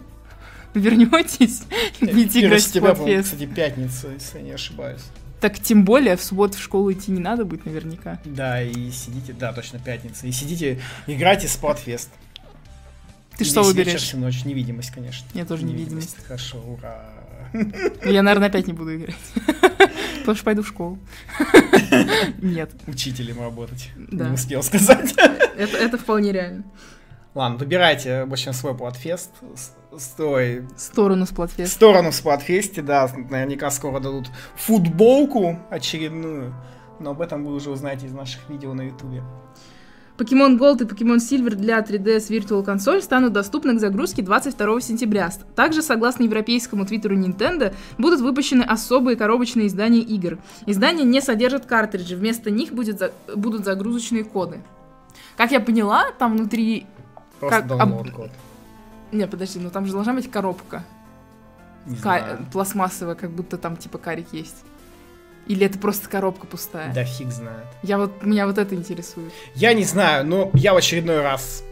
вернетесь [LAUGHS] и будете играть в Сплатфест. кстати, пятница, если я не ошибаюсь. Так тем более в субботу в школу идти не надо будет наверняка. Да, и сидите, да, точно, пятница. И сидите, играйте Спотфест. Ты что вечер, выберешь? всю ночь. Невидимость, конечно. Я тоже невидимость. Хорошо, ура. [LAUGHS] Я, наверное, опять не буду играть. [LAUGHS] Потому что пойду в школу. [LAUGHS] Нет, Учителем работать. Да. Не успел сказать. это, это вполне реально. Ладно, выбирайте, в общем, свой платфест. С- Стой. Сторону В Сплатфест. сторону в платфесте, да, наверняка скоро дадут футболку очередную. Но об этом вы уже узнаете из наших видео на ютубе. Pokemon Gold и Pokemon Silver для 3DS Virtual Console станут доступны к загрузке 22 сентября. Также, согласно европейскому твиттеру Nintendo, будут выпущены особые коробочные издания игр. Издания не содержат картриджи, вместо них будет за- будут загрузочные коды. Как я поняла, там внутри... Просто Как download код. Не, подожди, ну там же должна быть коробка. Не Ка- знаю. пластмассовая, как будто там типа карик есть. Или это просто коробка пустая? Да фиг знает. Я вот, меня вот это интересует. Я не знаю, но я в очередной раз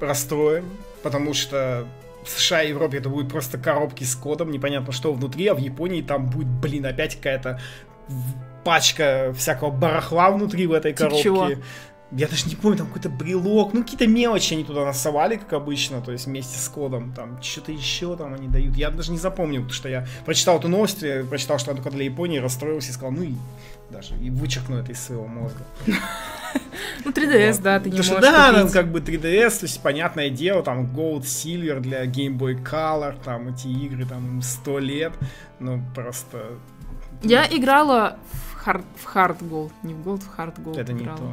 расстроен, потому что в США и Европе это будут просто коробки с кодом, непонятно что внутри, а в Японии там будет, блин, опять какая-то пачка всякого барахла внутри в этой Типа коробке. чего? Я даже не помню, там какой-то брелок, ну какие-то мелочи они туда насовали, как обычно, то есть вместе с кодом, там что-то еще там они дают. Я даже не запомнил, потому что я прочитал эту новость, я прочитал, что это только для Японии, расстроился и сказал, ну и даже и вычеркну это из своего мозга. [LAUGHS] Ну, 3DS, Вот. да, ты не Потому можешь да, купить. там как бы 3DS, то есть понятное дело, там Gold, Silver для Game Boy Color, там эти игры там 100 лет, ну просто Я играла в Hard, в Hard Gold, не в Gold, в Hard Gold это не играла. то.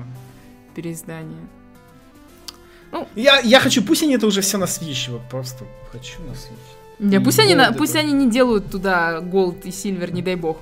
Переиздание. Я, я хочу, пусть они это уже все на Switch, вот просто хочу на Switch. Не, пусть они, на- пусть они не делают туда Gold и Silver, не дай бог.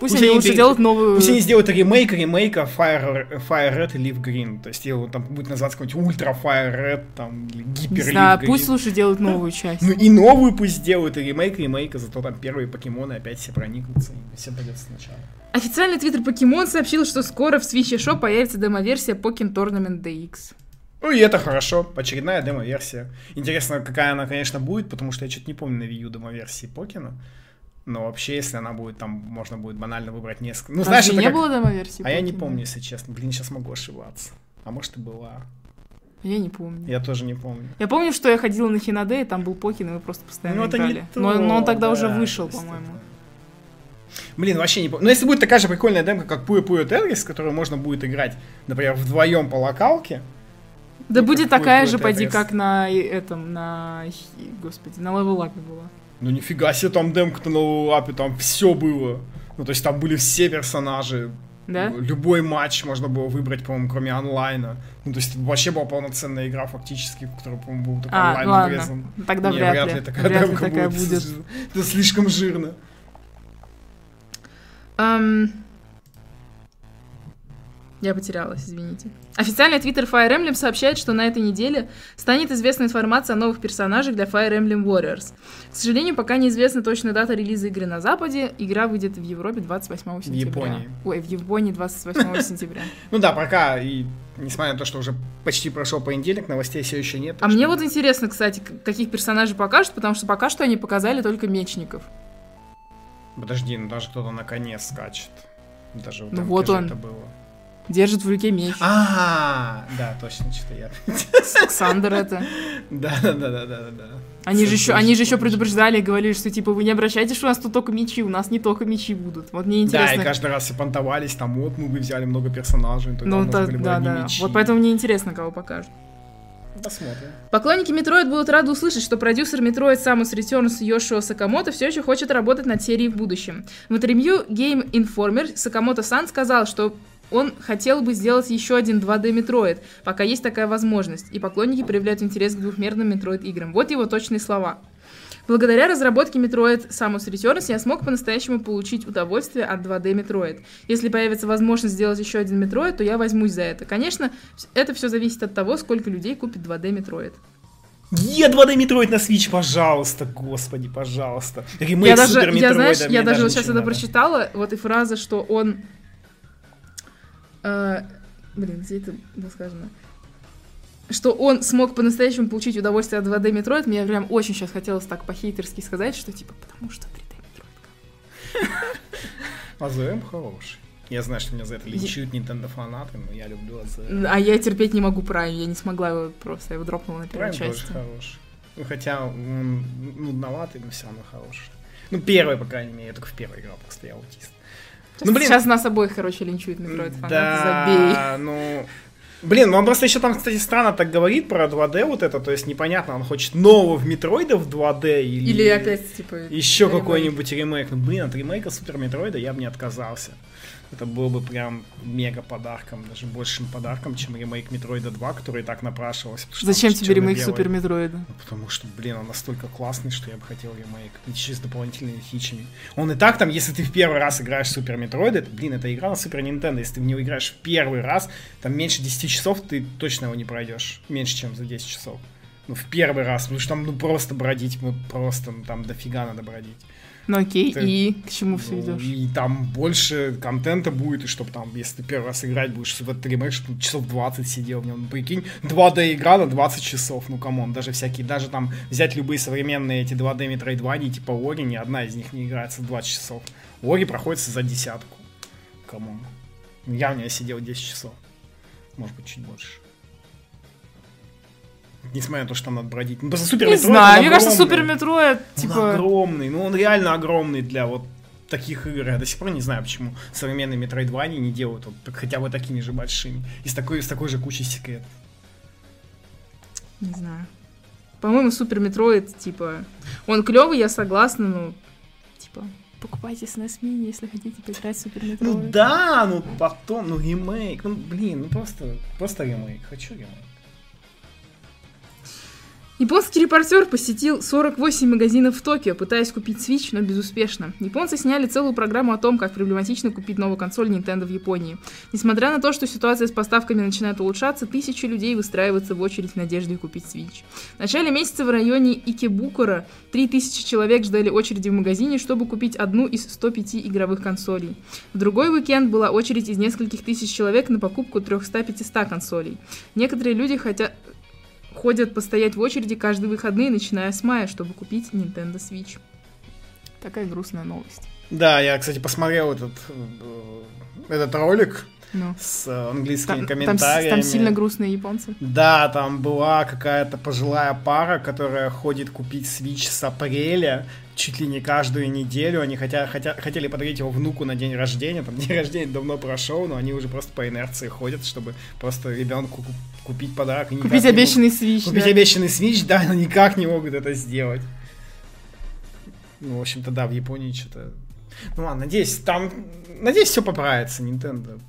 Пусть, Пусть они они лучше делают новую... Пусть они сделают ремейк ремейка Fire, Fire Red и Leaf Green, то есть его там будет называться какой-нибудь Ультра Fire Red, там, или Не Гипер знаю, Leaf пусть Green. лучше делают новую часть. Ну и новую пусть сделают, и ремейк ремейка, зато там первые покемоны опять все проникнутся, и все пойдет сначала. Официальный твиттер Pokemon сообщил, что скоро в Switch Shop появится демоверсия Pokémon Tournament DX. Ну и это хорошо, очередная демо-версия. Интересно, какая она, конечно, будет, потому что я что-то не помню на Wii U демо-версии Покина. Но вообще, если она будет, там можно будет банально выбрать несколько. Ну, знаешь, Разве это не как- было демоверсии? А я не помню, если честно. Блин, сейчас могу ошибаться. А может и была. Я не помню. Я тоже не помню. Я помню, что я ходила на Хинаде, и там был Покин, и мы просто постоянно Ну, это не играли. то, но, но он тогда уже да, вышел, то есть по-моему. это- Блин, вообще не помню. Но если будет такая же прикольная демка, как Puyo Puyo Tetris, которую можно будет играть, например, вдвоем по локалке, Да будет такая же, Tetris. как на этом, на, господи, на Up была. Ну нифига себе, там демка-то на лапе, там все было. Ну, то есть там были все персонажи, Да? Любой матч можно было выбрать, по-моему, кроме онлайна. Ну, то есть это вообще была полноценная игра фактически, в которой, по-моему, был только А, онлайн ладно. обрезан. Тогда Не, вряд, ли. такая вряд ли демка такая будет. будет. Это слишком жирно. Ам, Я потерялась, извините. Официальный твиттер Fire Emblem сообщает, что на этой неделе станет известна информация о новых персонажах для Fire Emblem Warriors. К сожалению, пока неизвестна точная дата релиза игры на Западе. Игра выйдет в Европе 28 сентября. Японии. Ой, в Японии 28 [LAUGHS] сентября. Ну да, пока, и несмотря на то, что уже почти прошел понедельник, новостей все еще нет. А мне вот интересно, кстати, каких персонажей покажут, потому что пока что они показали только мечников. Подожди, ну даже кто-то на коне скачет. Даже Ну вот он. Это было. Держит в руке меч. А, да, точно, что я. Александр это. Да, да, да, да, да, да. Они же еще, они же еще предупреждали и говорили, что типа вы не обращайтесь, что у нас тут только мечи, у нас не только мечи будут. Вот мне Да, интересно. и каждый раз все понтовались, там вот мы бы взяли много персонажей, тогда у Ну нас да, были бы да, да. мечи. Вот поэтому мне интересно, кого покажут. Посмотрим. Поклонники Metroid будут рады услышать, что продюсер Metroid Samus Returns Йошио Сакамото все еще хочет работать над серией в будущем. В интервью Game Informer Сакамото-сан сказал, что он хотел бы сделать еще один 2D Metroid, пока есть такая возможность, и поклонники проявляют интерес к двухмерным Metroid играм. Вот его точные слова. Благодаря разработке Metroid Samus Returns я смог по-настоящему получить удовольствие от 2D Metroid. Если появится возможность сделать еще один Metroid, то я возьмусь за это. Конечно, это все зависит от того, сколько людей купит 2D Metroid. Е, 2D Metroid на Switch, пожалуйста, господи, пожалуйста. Ремейк я даже, я, знаешь, Метроида, я даже вот сейчас это прочитала, вот и фраза, что он А, блин, где это было сказано? Что он смог по-настоящему получить удовольствие от 2D Metroid, мне прям очень сейчас хотелось так по-хейтерски сказать, что типа, потому что 3D Metroid. АЗМ хороший. Я знаю, что меня за это линчуют Nintendo фанаты, но я люблю АЗМ. А я терпеть не могу Prime, я не смогла его просто, я его дропнула на первой Prime части. тоже хороший. Ну, хотя он нудноватый, но все равно хороший. Ну, первый, по крайней мере, я только в первый играл, просто я аутист. Ну, блин. Сейчас нас обоих, короче, линчуют Metroid фанаты, забей. Да, ну... Блин, ну он просто еще там, кстати, странно так говорит про 2D вот это, то есть непонятно, он хочет нового в Метроида в 2D или... Или опять, типа... Еще какой-нибудь ремейк. Ну, блин, от ремейка Супер Метроида я бы не отказался. Это было бы прям мега подарком, даже большим подарком, чем ремейк Metroid а 2, который и так напрашивался. Зачем тебе ремейк. Super Metroid а? Ну, потому что, блин, он настолько классный, что я бы хотел ремейк. Еще с дополнительными фичами. Он и так там, если ты в первый раз играешь в Super Metroid, это, блин, это игра на Super Nintendo. Если ты в него играешь в первый раз, там меньше 10 часов ты точно его не пройдешь. Меньше, чем за 10 часов. Ну, в первый раз, потому что там, ну, просто бродить, ну, просто, ну, там дофига надо бродить. Ну окей, Ты- и к чему все Ну, идешь? И там больше контента будет, и чтобы там, если ты первый раз играть будешь в этот ремейк, чтобы часов 20 сидел в нем. Ну, прикинь, 2D игра на 20 часов, ну come on, даже всякие, даже там взять любые современные эти 2D Metroidvania, типа Ori, ни одна из них не играется в 20 часов. Ori проходится за десятку. Come on. Ну, Я в нее сидел 10 часов. Может быть, чуть больше. Несмотря на то, что там надо бродить. Ну, просто Супер Не Metroid, знаю, он мне кажется. Super Metroid, Он типа... огромный, ну он реально огромный для вот таких игр. Я до сих пор не знаю, почему современные Metroidvania не делают вот хотя бы такими же большими. И с такой, с такой же кучей секретов. Не знаю. По-моему, Super Metroid, типа... Он клевый, я согласна, но... Типа, покупайте SNES Mini, если хотите поиграть в Super Metroid. Ну да, ну потом, ну ремейк, ну блин, ну просто, просто ремейк. Хочу ремейк. Японский репортер посетил 48 магазинов в Токио, пытаясь купить Switch, но безуспешно. Японцы сняли целую программу о том, как проблематично купить новую консоль Nintendo в Японии. Несмотря на то, что ситуация с поставками начинает улучшаться, тысячи людей выстраиваются в очередь в надежде купить Switch. В начале месяца в районе Икебукура 3000 человек ждали очереди в магазине, чтобы купить одну из 105 игровых консолей. В другой уикенд была очередь из нескольких тысяч человек на покупку 300-500 консолей. Некоторые люди хотят ходят постоять в очереди каждые выходные, начиная с мая, чтобы купить Nintendo Switch. Такая грустная новость. Да, я, кстати, посмотрел этот, э, этот ролик Ну. с э, английскими Там, там, комментариями. там сильно грустные японцы. Да, там была какая-то пожилая пара, которая ходит купить Switch с апреля, чуть ли не каждую неделю. Они хотя, хотя, хотели подарить его внуку на день рождения. Там [LAUGHS] день рождения давно прошел, но они уже просто по инерции ходят, чтобы просто ребенку ку- купить подарок. и Купить обещанный Switch. Купить да. обещанный Switch, да, но никак не могут это сделать. Ну, в общем-то, да, в Японии что-то... Ну ладно, надеюсь, там... Надеюсь, все поправится, Nintendo.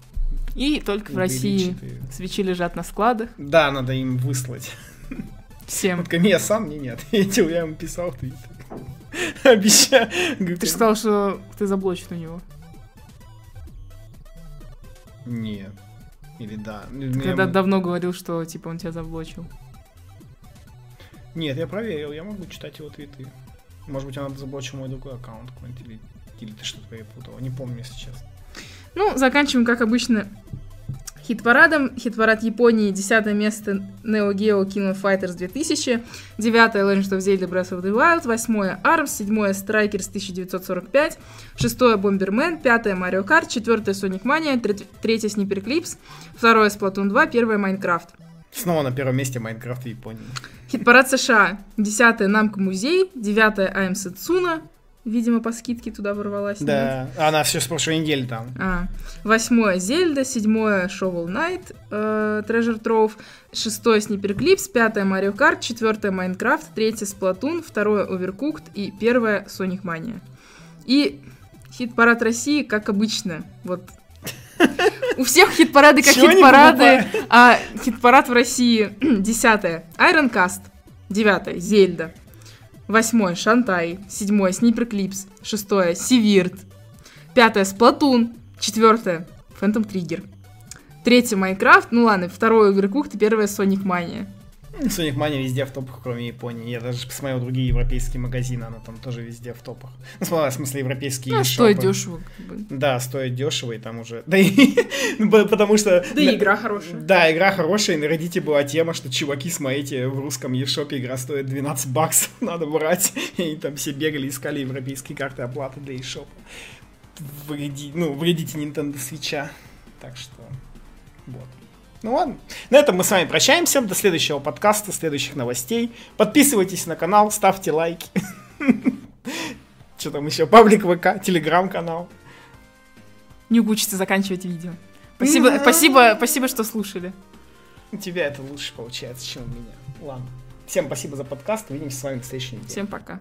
И только в России свечи лежат на складах. Да, надо им выслать. Всем. Вот Камия сам мне не ответил, [LAUGHS] я ему писал в Твиттер. [LAUGHS] Обещаю. Ты же сказал, что ты заблочен у него. Нет. Или да. Ты мне- когда давно говорил, что типа он тебя заблочил. Нет, я проверил, я могу читать его твиты. Может быть, он заблочил мой другой аккаунт какой-нибудь, или, или ты что-то перепутал. Не помню, если честно. Ну, заканчиваем, как обычно, хит-парадом. Хит-парад Японии, 10 место Neo Geo King of Fighters 2000, 9 Legend of Zelda Breath of the Wild, 8 ARMS, 7 Strikers 1945, 6 Bomberman, 5 Mario Kart, 4 Sonic Mania, 3 Sniper Clips, 2 Splatoon 2, 1 Minecraft. Снова на первом месте Майнкрафт в Японии. Хит-парад США, 10 Намка Музей, 9 АМ Сацуна, видимо, по скидке туда ворвалась. нет? Да, она все с прошлой недели там. А, восьмое Зельда, седьмое Shovel Knight, э, Treasure Trove, шестое Sniper Clips, пятое Mario Kart, четвертое Minecraft, третье Splatoon, второе Overcooked и первое Sonic Mania. И хит-парад России, как обычно, вот у всех хит-парады как хит-парады, а хит-парад в России [CLEARS THROAT] десятое Iron Cast, девятое Зельда, восьмое Шантай, седьмое Clips, шестое Сивирт, Пятое Сплатун. Четвертое Phantom Trigger. Третье Майнкрафт. Ну ладно, второе Overcooked и первое Sonic Mania. Sonic Mania везде в топах, кроме Японии. Я даже посмотрел другие европейские магазины, она там тоже везде в топах. Ну, в смысле, европейские Ну, стоит дешево. Как бы. Да, стоит дешево, и там уже... [LAUGHS] Да и... ну, потому что... Да и игра хорошая. Да, игра хорошая, и на Reddit была тема, что чуваки, смотрите, в русском eShop игра стоит 12 баксов, [LAUGHS] надо брать. И там все бегали, искали европейские карты оплаты для eShop. В Reddit, ну, в Reddit Nintendo Switch. Так что... Вот. Ну ладно. На этом мы с вами прощаемся. До следующего подкаста, следующих новостей. Подписывайтесь на канал, ставьте лайки. [LAUGHS] Что там еще? Паблик ВК, телеграм-канал. Не учится заканчивать видео. Спасибо, спасибо, спасибо, что слушали. У тебя это лучше получается, чем у меня. Ладно. Всем спасибо за подкаст. Увидимся с вами в следующей неделе. Всем пока.